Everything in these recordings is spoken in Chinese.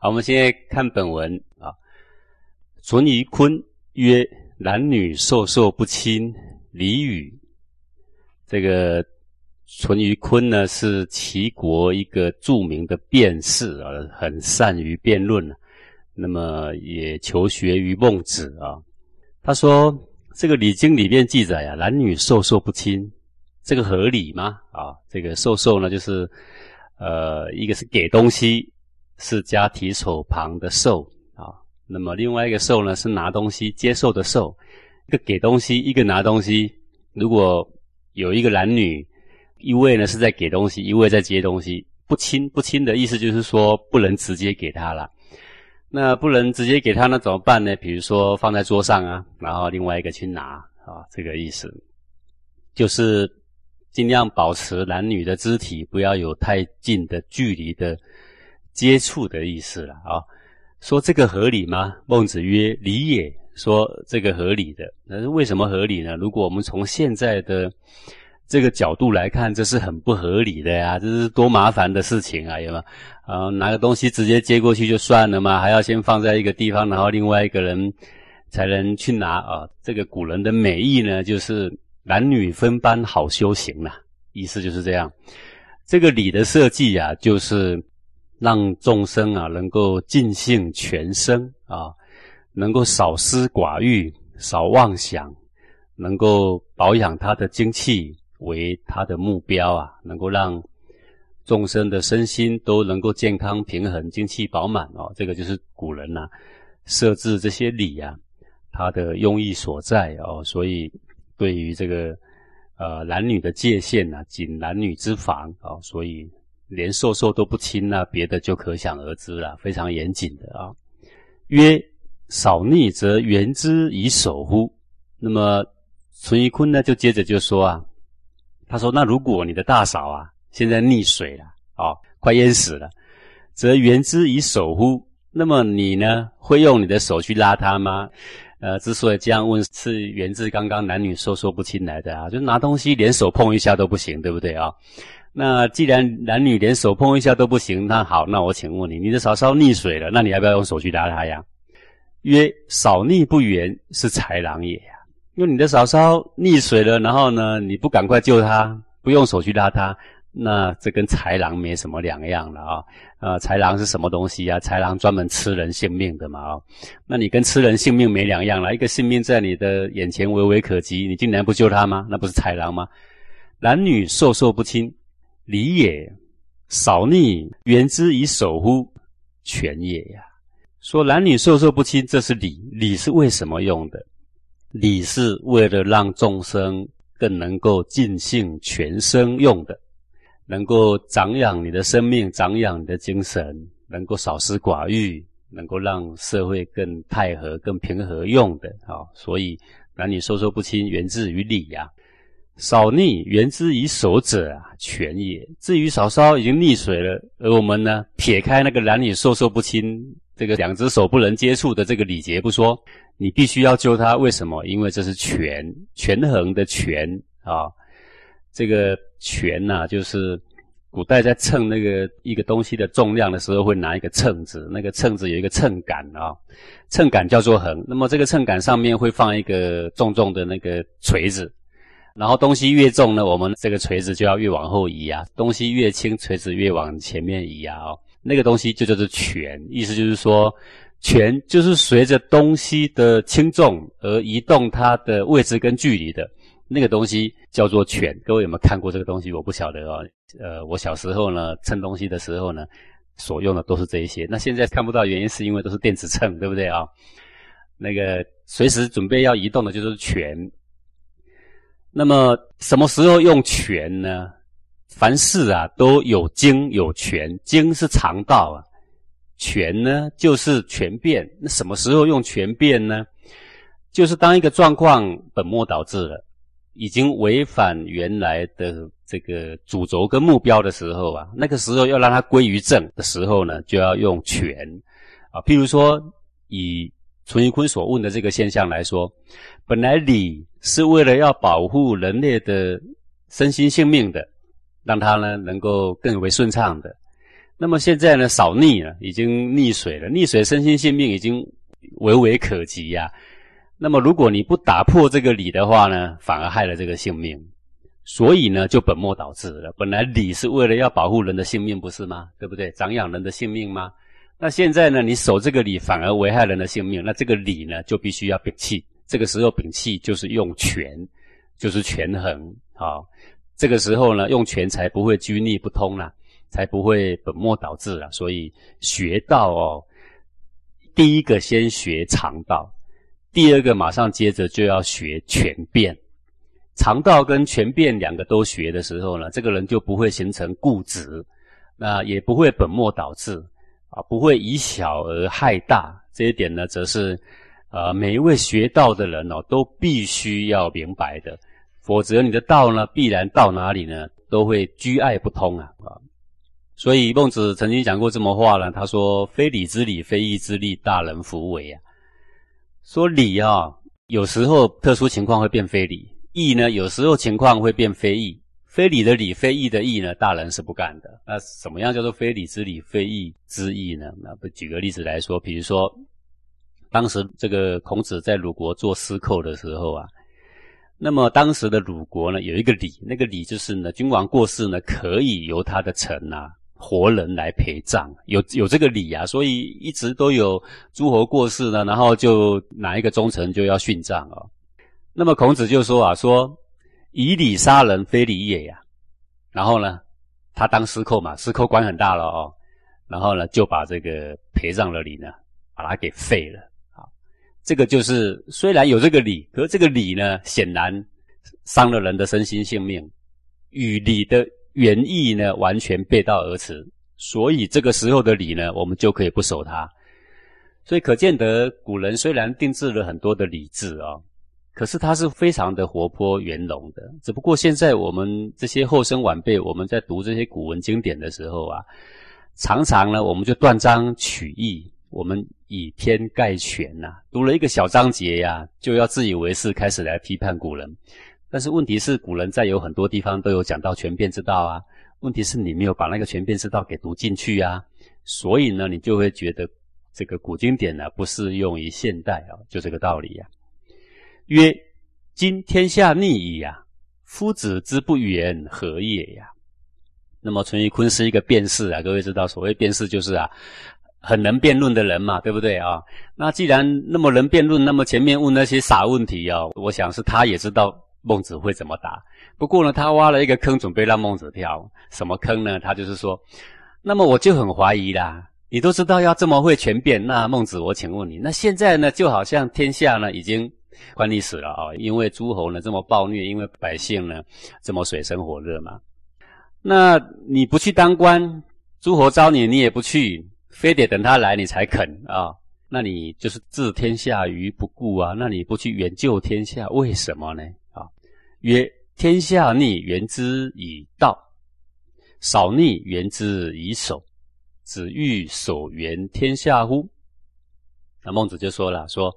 好，我们现在看本文啊。淳于髡曰：“男女授受不亲，礼与。”这个淳于髡呢，是齐国一个著名的辩士啊，很善于辩论那么也求学于孟子啊。他说：“这个《礼经》里面记载啊，男女授受不亲，这个合理吗？啊，这个授受呢，就是呃，一个是给东西。”是加提手旁的受啊，那么另外一个受呢是拿东西接受的受，一个给东西，一个拿东西。如果有一个男女，一位呢是在给东西，一位在接东西，不亲不亲的意思就是说不能直接给他了。那不能直接给他那怎么办呢？比如说放在桌上啊，然后另外一个去拿啊，这个意思就是尽量保持男女的肢体不要有太近的距离的。接触的意思了啊，说这个合理吗？孟子曰：“理也。”说这个合理的，那是为什么合理呢？如果我们从现在的这个角度来看，这是很不合理的呀，这是多麻烦的事情啊，有吗？啊，拿个东西直接接过去就算了吗？还要先放在一个地方，然后另外一个人才能去拿啊？这个古人的美意呢，就是男女分班好修行呐，意思就是这样。这个礼的设计呀，就是。让众生啊能够尽兴全生啊，能够少思寡欲、少妄想，能够保养他的精气为他的目标啊，能够让众生的身心都能够健康平衡、精气饱满哦。这个就是古人呐设置这些礼啊，他的用意所在哦。所以对于这个呃男女的界限啊，仅男女之防啊，所以。连授受都不亲那别的就可想而知了，非常严谨的啊。曰：少逆则原之以守乎？那么淳于髡呢，就接着就说啊，他说：那如果你的大嫂啊，现在溺水了，哦，快淹死了，则原之以守乎？那么你呢，会用你的手去拉她吗？呃，之所以这样问，是源自刚刚男女授受不亲来的啊，就拿东西连手碰一下都不行，对不对啊？那既然男女连手碰一下都不行，那好，那我请问你，你的嫂嫂溺水了，那你要不要用手去拉她呀？曰：少溺不援，是豺狼也呀。因为你的嫂嫂溺水了，然后呢，你不赶快救她，不用手去拉她，那这跟豺狼没什么两样了啊！啊，豺狼是什么东西啊？豺狼专门吃人性命的嘛啊！那你跟吃人性命没两样了，一个性命在你的眼前微微可及，你竟然不救他吗？那不是豺狼吗？男女授受不亲。礼也，少逆原之以守乎？权也呀。说男女授受不亲，这是礼。礼是为什么用的？礼是为了让众生更能够尽兴全生用的，能够长养你的生命，长养你的精神，能够少思寡欲，能够让社会更泰和、更平和用的。啊，所以男女授受不亲，源自于礼呀。少溺原之以守者啊，权也。至于嫂嫂已经溺水了，而我们呢，撇开那个男女授受不亲，这个两只手不能接触的这个礼节不说，你必须要救她。为什么？因为这是权，权衡的权啊。这个权呐，就是古代在称那个一个东西的重量的时候，会拿一个秤子，那个秤子有一个秤杆啊，秤杆叫做衡。那么这个秤杆上面会放一个重重的那个锤子。然后东西越重呢，我们这个锤子就要越往后移啊；东西越轻，锤子越往前面移啊。哦，那个东西就叫做权，意思就是说，权就是随着东西的轻重而移动它的位置跟距离的那个东西叫做权。各位有没有看过这个东西？我不晓得哦。呃，我小时候呢，称东西的时候呢，所用的都是这一些。那现在看不到，原因是因为都是电子秤，对不对啊？那个随时准备要移动的就是权。那么什么时候用权呢？凡事啊都有经有权，经是常道啊，权呢就是权变。那什么时候用权变呢？就是当一个状况本末倒置了，已经违反原来的这个主轴跟目标的时候啊，那个时候要让它归于正的时候呢，就要用权啊。譬如说以。淳于髡所问的这个现象来说，本来礼是为了要保护人类的身心性命的，让他呢能够更为顺畅的。那么现在呢，少溺了，已经溺水了，溺水身心性命已经微微可及呀。那么如果你不打破这个理的话呢，反而害了这个性命。所以呢，就本末倒置了。本来理是为了要保护人的性命，不是吗？对不对？长养人的性命吗？那现在呢，你守这个理反而危害人的性命，那这个理呢，就必须要摒弃。这个时候摒弃就是用权，就是权衡。好，这个时候呢，用权才不会拘泥不通啦。才不会本末倒置啊！所以学道哦，第一个先学常道，第二个马上接着就要学权变。常道跟权变两个都学的时候呢，这个人就不会形成固执，那也不会本末倒置啊，不会以小而害大。这一点呢，则是呃每一位学道的人哦，都必须要明白的，否则你的道呢，必然到哪里呢，都会居爱不通啊啊！所以孟子曾经讲过这么话呢，他说：“非礼之礼，非义之利，大人弗为啊。”说礼啊，有时候特殊情况会变非礼；义呢，有时候情况会变非义。非礼的礼，非义的义呢，大人是不干的。那什么样叫做非礼之礼，非义之义呢？那不举个例子来说，比如说，当时这个孔子在鲁国做司寇的时候啊，那么当时的鲁国呢，有一个礼，那个礼就是呢，君王过世呢，可以由他的臣啊。活人来陪葬，有有这个礼啊，所以一直都有诸侯过世呢，然后就哪一个忠臣就要殉葬哦。那么孔子就说啊，说以礼杀人，非礼也呀。然后呢，他当司寇嘛，司寇官很大了哦。然后呢，就把这个陪葬的礼呢，把它给废了啊。这个就是虽然有这个礼，可是这个礼呢，显然伤了人的身心性命，与礼的。原意呢，完全背道而驰，所以这个时候的礼呢，我们就可以不守它。所以可见得古人虽然定制了很多的礼制啊，可是它是非常的活泼圆融的。只不过现在我们这些后生晚辈，我们在读这些古文经典的时候啊，常常呢，我们就断章取义，我们以偏概全呐。读了一个小章节呀，就要自以为是，开始来批判古人。但是问题是，古人在有很多地方都有讲到权变之道啊。问题是你没有把那个权变之道给读进去啊，所以呢，你就会觉得这个古经典呢不适用于现代啊，就这个道理呀。曰：今天下逆矣呀，夫子之不言何也呀？那么淳于髡是一个辩士啊，各位知道，所谓辩士就是啊，很能辩论的人嘛，对不对啊？那既然那么能辩论，那么前面问那些傻问题啊，我想是他也知道。孟子会怎么答？不过呢，他挖了一个坑，准备让孟子跳。什么坑呢？他就是说，那么我就很怀疑啦。你都知道要这么会权变，那孟子，我请问你，那现在呢，就好像天下呢已经关你死了啊，因为诸侯呢这么暴虐，因为百姓呢这么水深火热嘛。那你不去当官，诸侯招你，你也不去，非得等他来你才肯啊？那你就是置天下于不顾啊？那你不去援救天下，为什么呢？啊曰：天下逆，原之以道；少逆，原之以守。子欲守原天下乎？那孟子就说了：说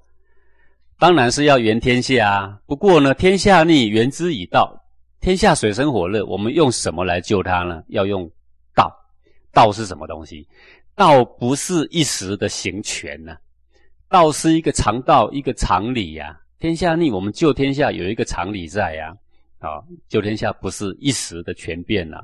当然是要原天下啊。不过呢，天下逆，圆之以道。天下水深火热，我们用什么来救它呢？要用道。道是什么东西？道不是一时的行权呢，道是一个常道，一个常理呀。天下逆，我们救天下有一个常理在呀，啊，救天下不是一时的权变呐，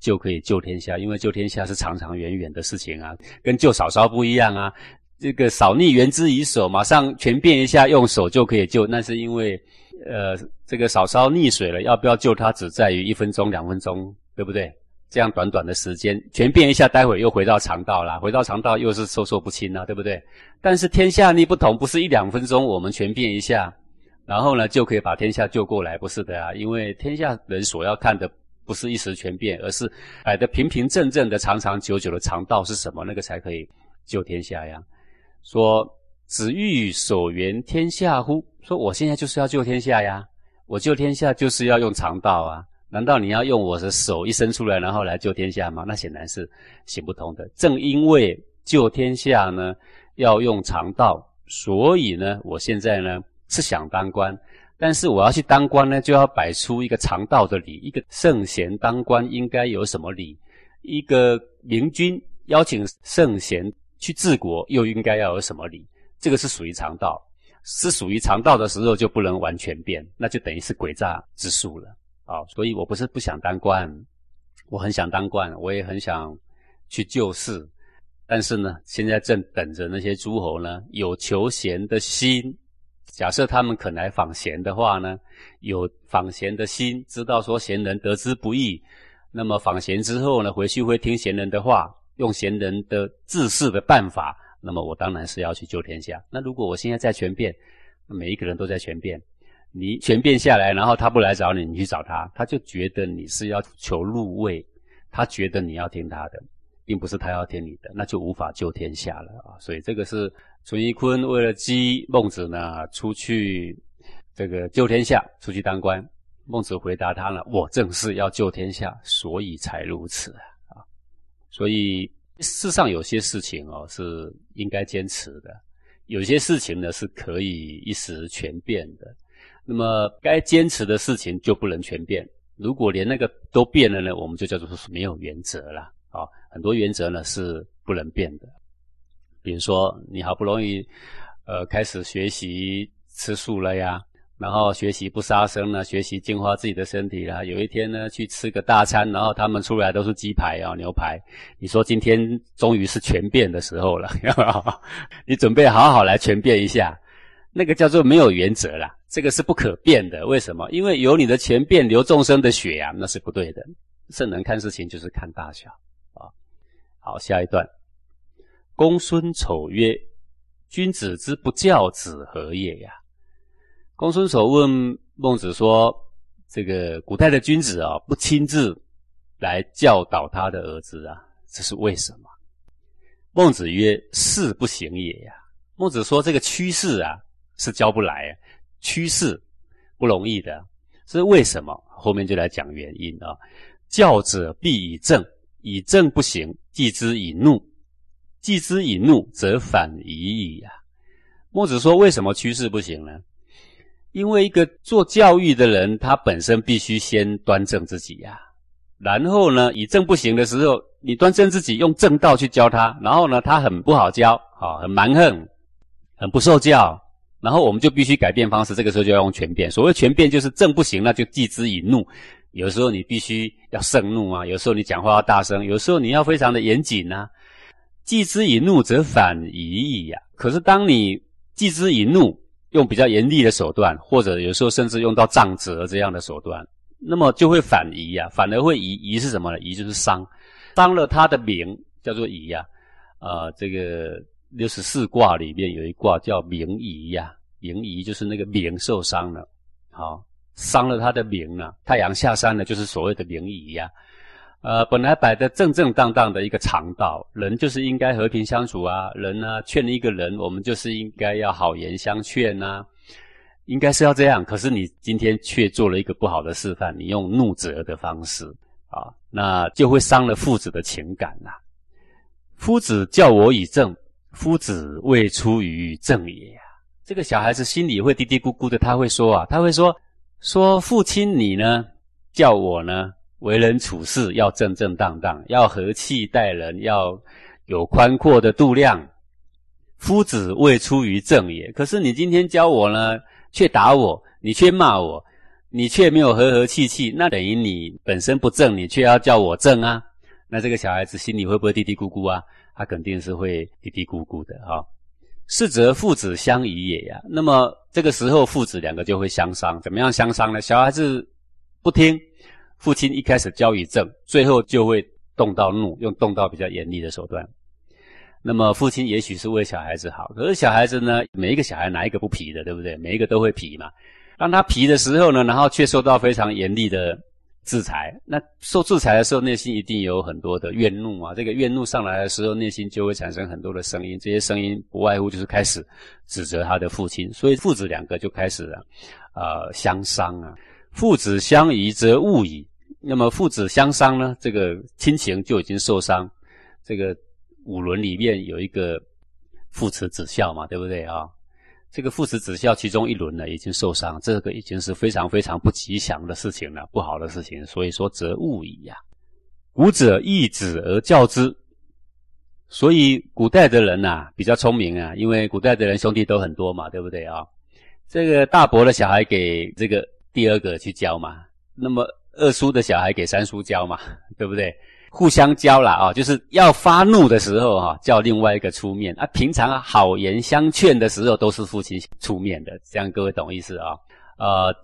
就可以救天下，因为救天下是长长远远的事情啊，跟救嫂嫂不一样啊。这个少逆原之以手，马上全变一下用手就可以救，那是因为，呃，这个嫂嫂溺水了，要不要救她只在于一分钟两分钟，对不对？这样短短的时间，全变一下，待会又回到肠道了，回到肠道又是收缩不清了，对不对？但是天下逆不同，不是一两分钟我们全变一下，然后呢就可以把天下救过来，不是的啊！因为天下人所要看的不是一时全变，而是摆的平平正正的、长长久久的肠道是什么，那个才可以救天下呀。说子欲守原天下乎？说我现在就是要救天下呀，我救天下就是要用肠道啊。难道你要用我的手一伸出来，然后来救天下吗？那显然是行不通的。正因为救天下呢要用肠道，所以呢，我现在呢是想当官，但是我要去当官呢，就要摆出一个肠道的礼。一个圣贤当官应该有什么礼？一个明君邀请圣贤去治国，又应该要有什么礼？这个是属于常道，是属于常道的时候就不能完全变，那就等于是诡诈之术了啊！所以我不是不想当官，我很想当官，我也很想去救世，但是呢，现在正等着那些诸侯呢有求贤的心。假设他们肯来访贤的话呢，有访贤的心，知道说贤人得之不易，那么访贤之后呢，回去会听贤人的话，用贤人的治世的办法，那么我当然是要去救天下。那如果我现在在权变，每一个人都在权变，你权变下来，然后他不来找你，你去找他，他就觉得你是要求入位，他觉得你要听他的，并不是他要听你的，那就无法救天下了啊！所以这个是。淳于髡为了激孟子呢，出去这个救天下，出去当官。孟子回答他呢：“我正是要救天下，所以才如此啊！所以世上有些事情哦是应该坚持的，有些事情呢是可以一时全变的。那么该坚持的事情就不能全变。如果连那个都变了呢，我们就叫做没有原则了啊！很多原则呢是不能变的。”比如说，你好不容易，呃，开始学习吃素了呀，然后学习不杀生呢，学习净化自己的身体了。有一天呢，去吃个大餐，然后他们出来都是鸡排啊、牛排。你说今天终于是全变的时候了，你准备好好来全变一下。那个叫做没有原则啦，这个是不可变的。为什么？因为有你的全变流众生的血呀，那是不对的。圣人看事情就是看大小啊。好，下一段。公孙丑曰：“君子之不教子何也呀？”公孙丑问孟子说：“这个古代的君子啊，不亲自来教导他的儿子啊，这是为什么？”孟子曰：“事不行也呀。”孟子说：“这个趋势啊，是教不来，趋势不容易的，是为什么？后面就来讲原因啊。教者必以正，以正不行，继之以怒。”既之以怒，则反夷矣呀。孟子说：“为什么趋势不行呢？因为一个做教育的人，他本身必须先端正自己呀。然后呢，以正不行的时候，你端正自己，用正道去教他。然后呢，他很不好教，啊，很蛮横，很不受教。然后我们就必须改变方式。这个时候就要用权变。所谓权变，就是正不行，那就继之以怒。有时候你必须要盛怒啊，有时候你讲话要大声，有时候你要非常的严谨啊。”继之以怒，则反夷矣呀。可是，当你继之以怒，用比较严厉的手段，或者有时候甚至用到杖责这样的手段，那么就会反夷呀，反而会夷。夷是什么呢？夷就是伤，伤了他的名，叫做夷呀。啊，这个六十四卦里面有一卦叫名夷呀，名夷就是那个名受伤了，好，伤了他的名了。太阳下山了，就是所谓的名夷呀。呃，本来摆的正正当当的一个常道，人就是应该和平相处啊。人呢，劝一个人，我们就是应该要好言相劝呐，应该是要这样。可是你今天却做了一个不好的示范，你用怒责的方式啊，那就会伤了父子的情感呐。夫子教我以正，夫子未出于正也呀。这个小孩子心里会嘀嘀咕咕的，他会说啊，他会说说父亲你呢，叫我呢。为人处事要正正当当，要和气待人，要有宽阔的度量。夫子未出于正也。可是你今天教我呢，却打我，你却骂我，你却没有和和气气，那等于你本身不正，你却要叫我正啊？那这个小孩子心里会不会嘀嘀咕咕啊？他肯定是会嘀嘀咕咕的哈。是则父子相疑也呀。那么这个时候父子两个就会相伤。怎么样相伤呢？小孩子不听。父亲一开始教以正，最后就会动到怒，用动到比较严厉的手段。那么父亲也许是为小孩子好，可是小孩子呢，每一个小孩哪一个不皮的，对不对？每一个都会皮嘛。当他皮的时候呢，然后却受到非常严厉的制裁。那受制裁的时候，内心一定有很多的怨怒啊。这个怨怒上来的时候，内心就会产生很多的声音。这些声音不外乎就是开始指责他的父亲，所以父子两个就开始了，呃，相伤啊。父子相疑则物矣。那么父子相伤呢？这个亲情就已经受伤。这个五伦里面有一个父慈子孝嘛，对不对啊？这个父慈子孝其中一轮呢已经受伤，这个已经是非常非常不吉祥的事情了，不好的事情。所以说则物矣呀。古者义子而教之。所以古代的人呐比较聪明啊，因为古代的人兄弟都很多嘛，对不对啊？这个大伯的小孩给这个第二个去教嘛，那么二叔的小孩给三叔教嘛，对不对？互相教了啊，就是要发怒的时候哈，叫另外一个出面啊。平常好言相劝的时候，都是父亲出面的，这样各位懂意思啊？呃，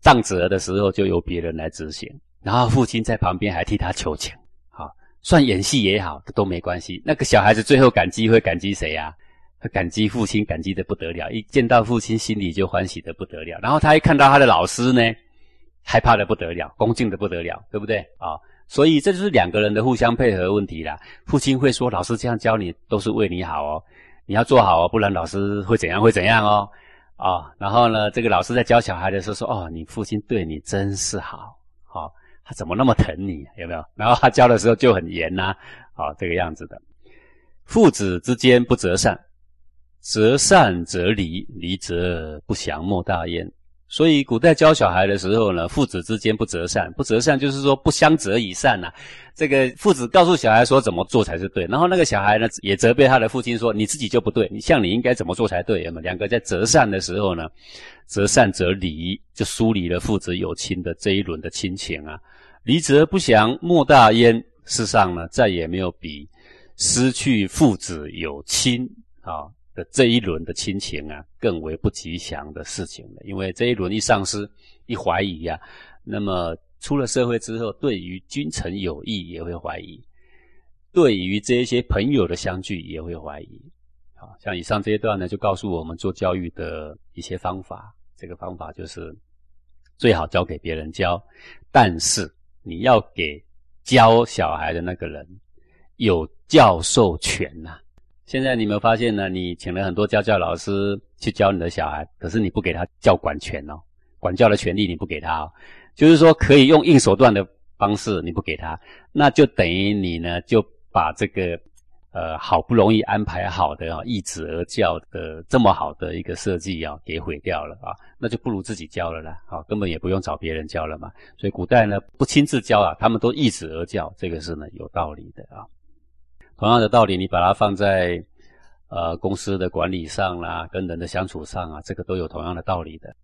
杖责的时候就由别人来执行，然后父亲在旁边还替他求情。好算演戏也好，都没关系。那个小孩子最后感激会感激谁呀？他感激父亲，感激的不得了。一见到父亲，心里就欢喜的不得了。然后他一看到他的老师呢，害怕的不得了，恭敬的不得了，对不对啊？所以这就是两个人的互相配合问题啦。父亲会说：“老师这样教你，都是为你好哦，你要做好哦，不然老师会怎样会怎样哦。”啊，然后呢，这个老师在教小孩的时候说：“哦，你父亲对你真是好。”他怎么那么疼你？有没有？然后他教的时候就很严呐，啊，这个样子的。父子之间不择善，择善则离，离则不祥，莫大焉。所以古代教小孩的时候呢，父子之间不择善，不择善就是说不相择以善呐。这个父子告诉小孩说怎么做才是对，然后那个小孩呢也责备他的父亲说你自己就不对，你像你应该怎么做才对？有没有？两个在择善的时候呢，择善则离，就疏离了父子有亲的这一轮的亲情啊。离则不祥，莫大焉。世上呢，再也没有比失去父子有亲啊的这一轮的亲情啊，更为不吉祥的事情了。因为这一轮一丧失，一怀疑呀，那么出了社会之后，对于君臣友谊也会怀疑，对于这些朋友的相聚也会怀疑。好像以上这一段呢，就告诉我们做教育的一些方法。这个方法就是最好交给别人教，但是。你要给教小孩的那个人有教授权呐。现在你有没有发现呢？你请了很多教教老师去教你的小孩，可是你不给他教管权哦，管教的权利你不给他哦，就是说可以用硬手段的方式你不给他，那就等于你呢就把这个。呃，好不容易安排好的啊，易子而教的这么好的一个设计啊，给毁掉了啊，那就不如自己教了啦，啊，根本也不用找别人教了嘛。所以古代呢，不亲自教啊，他们都易子而教，这个是呢有道理的啊。同样的道理，你把它放在呃公司的管理上啦，跟人的相处上啊，这个都有同样的道理的。